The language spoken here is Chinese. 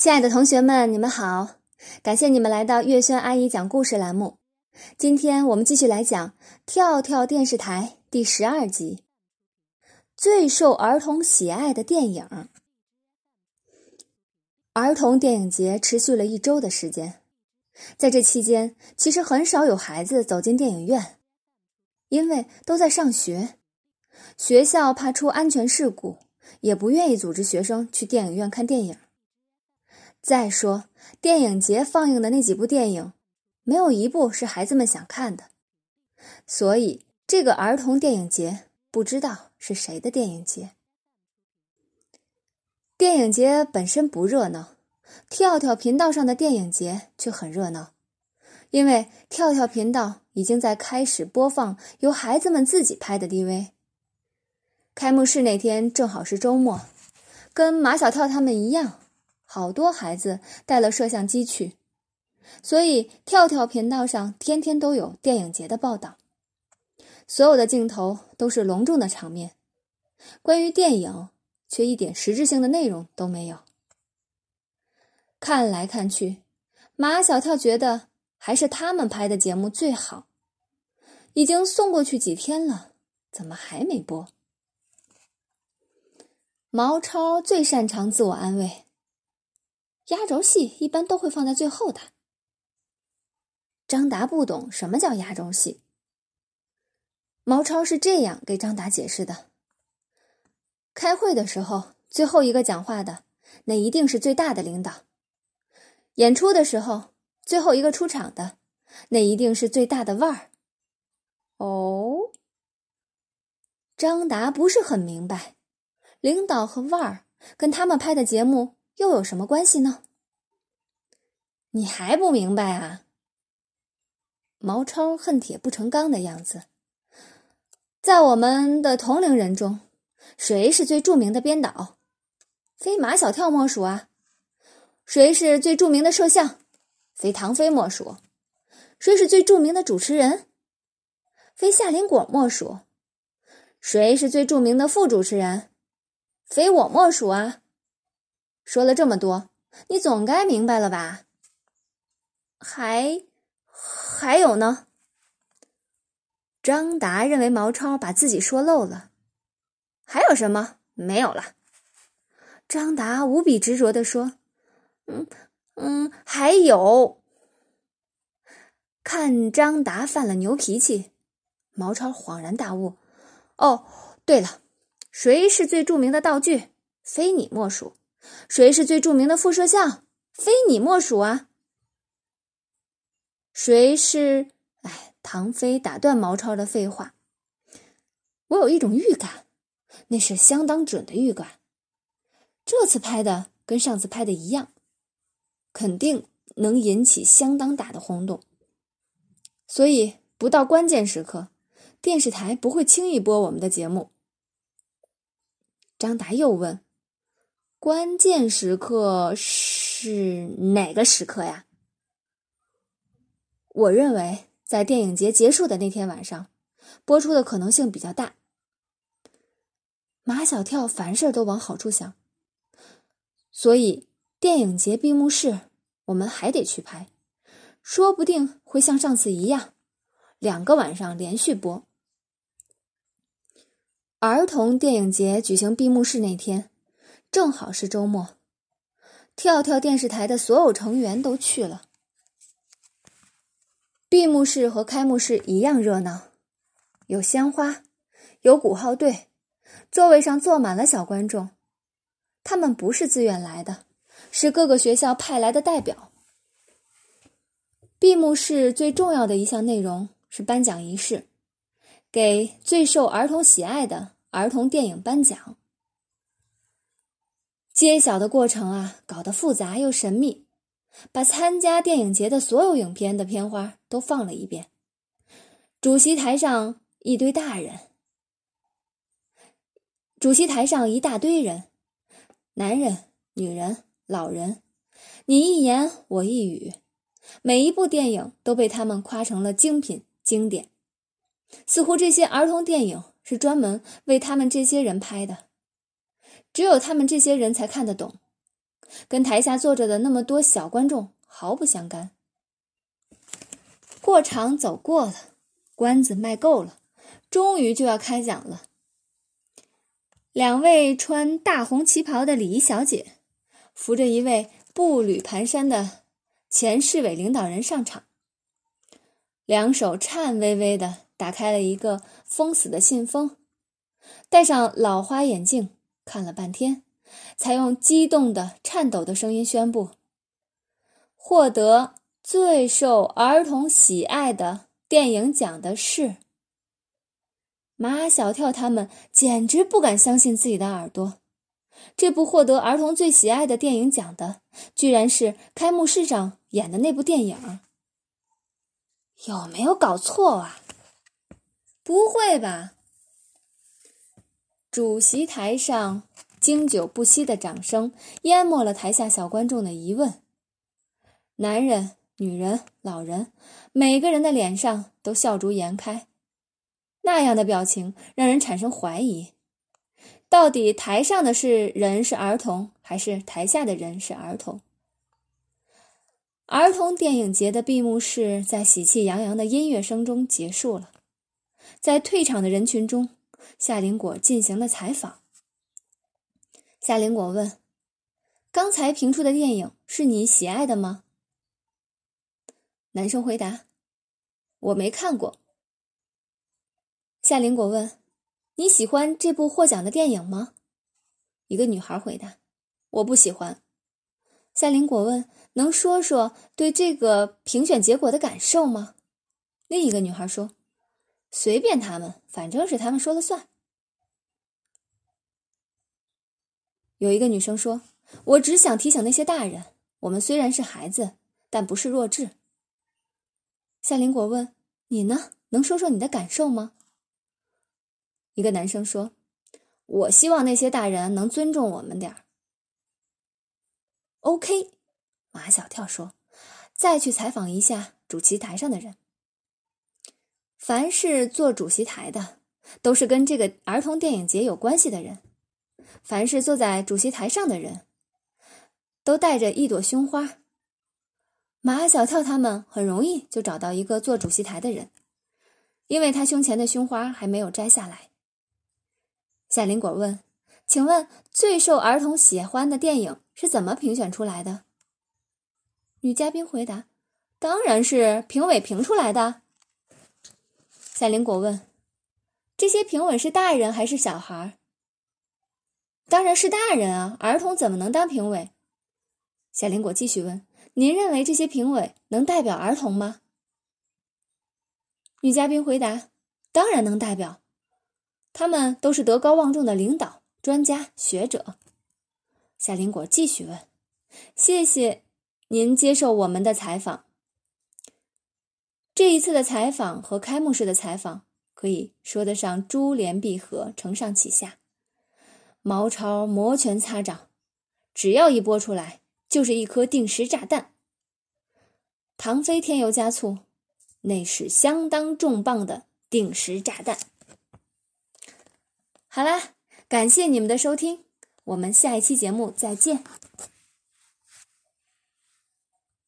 亲爱的同学们，你们好！感谢你们来到月轩阿姨讲故事栏目。今天我们继续来讲《跳跳电视台》第十二集《最受儿童喜爱的电影》。儿童电影节持续了一周的时间，在这期间，其实很少有孩子走进电影院，因为都在上学，学校怕出安全事故，也不愿意组织学生去电影院看电影。再说，电影节放映的那几部电影，没有一部是孩子们想看的，所以这个儿童电影节不知道是谁的电影节。电影节本身不热闹，跳跳频道上的电影节却很热闹，因为跳跳频道已经在开始播放由孩子们自己拍的 DV。开幕式那天正好是周末，跟马小跳他们一样。好多孩子带了摄像机去，所以跳跳频道上天天都有电影节的报道。所有的镜头都是隆重的场面，关于电影却一点实质性的内容都没有。看来看去，马小跳觉得还是他们拍的节目最好。已经送过去几天了，怎么还没播？毛超最擅长自我安慰。压轴戏一般都会放在最后的。张达不懂什么叫压轴戏。毛超是这样给张达解释的：开会的时候，最后一个讲话的那一定是最大的领导；演出的时候，最后一个出场的那一定是最大的腕儿。哦，张达不是很明白，领导和腕儿跟他们拍的节目。又有什么关系呢？你还不明白啊？毛超恨铁不成钢的样子。在我们的同龄人中，谁是最著名的编导？非马小跳莫属啊！谁是最著名的摄像？非唐飞莫属。谁是最著名的主持人？非夏林果莫属。谁是最著名的副主持人？非我莫属啊！说了这么多，你总该明白了吧？还还有呢？张达认为毛超把自己说漏了。还有什么？没有了。张达无比执着的说：“嗯嗯，还有。”看张达犯了牛脾气，毛超恍然大悟：“哦，对了，谁是最著名的道具？非你莫属。”谁是最著名的副摄像？非你莫属啊！谁是？哎，唐飞打断毛超的废话。我有一种预感，那是相当准的预感。这次拍的跟上次拍的一样，肯定能引起相当大的轰动。所以，不到关键时刻，电视台不会轻易播我们的节目。张达又问。关键时刻是哪个时刻呀？我认为在电影节结束的那天晚上播出的可能性比较大。马小跳凡事都往好处想，所以电影节闭幕式我们还得去拍，说不定会像上次一样，两个晚上连续播。儿童电影节举行闭幕式那天。正好是周末，跳跳电视台的所有成员都去了。闭幕式和开幕式一样热闹，有鲜花，有鼓号队，座位上坐满了小观众。他们不是自愿来的，是各个学校派来的代表。闭幕式最重要的一项内容是颁奖仪式，给最受儿童喜爱的儿童电影颁奖。揭晓的过程啊，搞得复杂又神秘，把参加电影节的所有影片的片花都放了一遍。主席台上一堆大人，主席台上一大堆人，男人、女人、老人，你一言我一语，每一部电影都被他们夸成了精品经典，似乎这些儿童电影是专门为他们这些人拍的。只有他们这些人才看得懂，跟台下坐着的那么多小观众毫不相干。过场走过了，关子卖够了，终于就要开讲了。两位穿大红旗袍的礼仪小姐，扶着一位步履蹒跚的前市委领导人上场，两手颤巍巍的打开了一个封死的信封，戴上老花眼镜看了半天，才用激动的、颤抖的声音宣布：获得最受儿童喜爱的电影奖的是。马小跳他们简直不敢相信自己的耳朵，这部获得儿童最喜爱的电影奖的，居然是开幕式上演的那部电影。有没有搞错啊？不会吧？主席台上经久不息的掌声淹没了台下小观众的疑问。男人、女人、老人，每个人的脸上都笑逐颜开。那样的表情让人产生怀疑：到底台上的是人是儿童，还是台下的人是儿童？儿童电影节的闭幕式在喜气洋洋的音乐声中结束了。在退场的人群中，夏林果进行了采访。夏林果问：“刚才评出的电影是你喜爱的吗？”男生回答：“我没看过。”夏林果问：“你喜欢这部获奖的电影吗？”一个女孩回答：“我不喜欢。”夏林果问：“能说说对这个评选结果的感受吗？”另一个女孩说：“随便他们，反正是他们说了算。”有一个女生说：“我只想提醒那些大人，我们虽然是孩子，但不是弱智。”夏林果问：“你呢？能说说你的感受吗？”一个男生说：“我希望那些大人能尊重我们点儿。” OK，马小跳说：“再去采访一下主席台上的人。凡是坐主席台的，都是跟这个儿童电影节有关系的人；凡是坐在主席台上的人，都带着一朵胸花。马小跳他们很容易就找到一个坐主席台的人，因为他胸前的胸花还没有摘下来。”夏林果问：“请问最受儿童喜欢的电影是怎么评选出来的？”女嘉宾回答：“当然是评委评出来的。”夏林果问：“这些评委是大人还是小孩？”“当然是大人啊，儿童怎么能当评委？”夏林果继续问：“您认为这些评委能代表儿童吗？”女嘉宾回答：“当然能代表。”他们都是德高望重的领导、专家、学者。夏林果继续问：“谢谢您接受我们的采访。这一次的采访和开幕式的采访可以说得上珠联璧合、承上启下。毛超摩拳擦掌，只要一播出来，就是一颗定时炸弹。唐飞添油加醋，那是相当重磅的定时炸弹。”好啦，感谢你们的收听，我们下一期节目再见。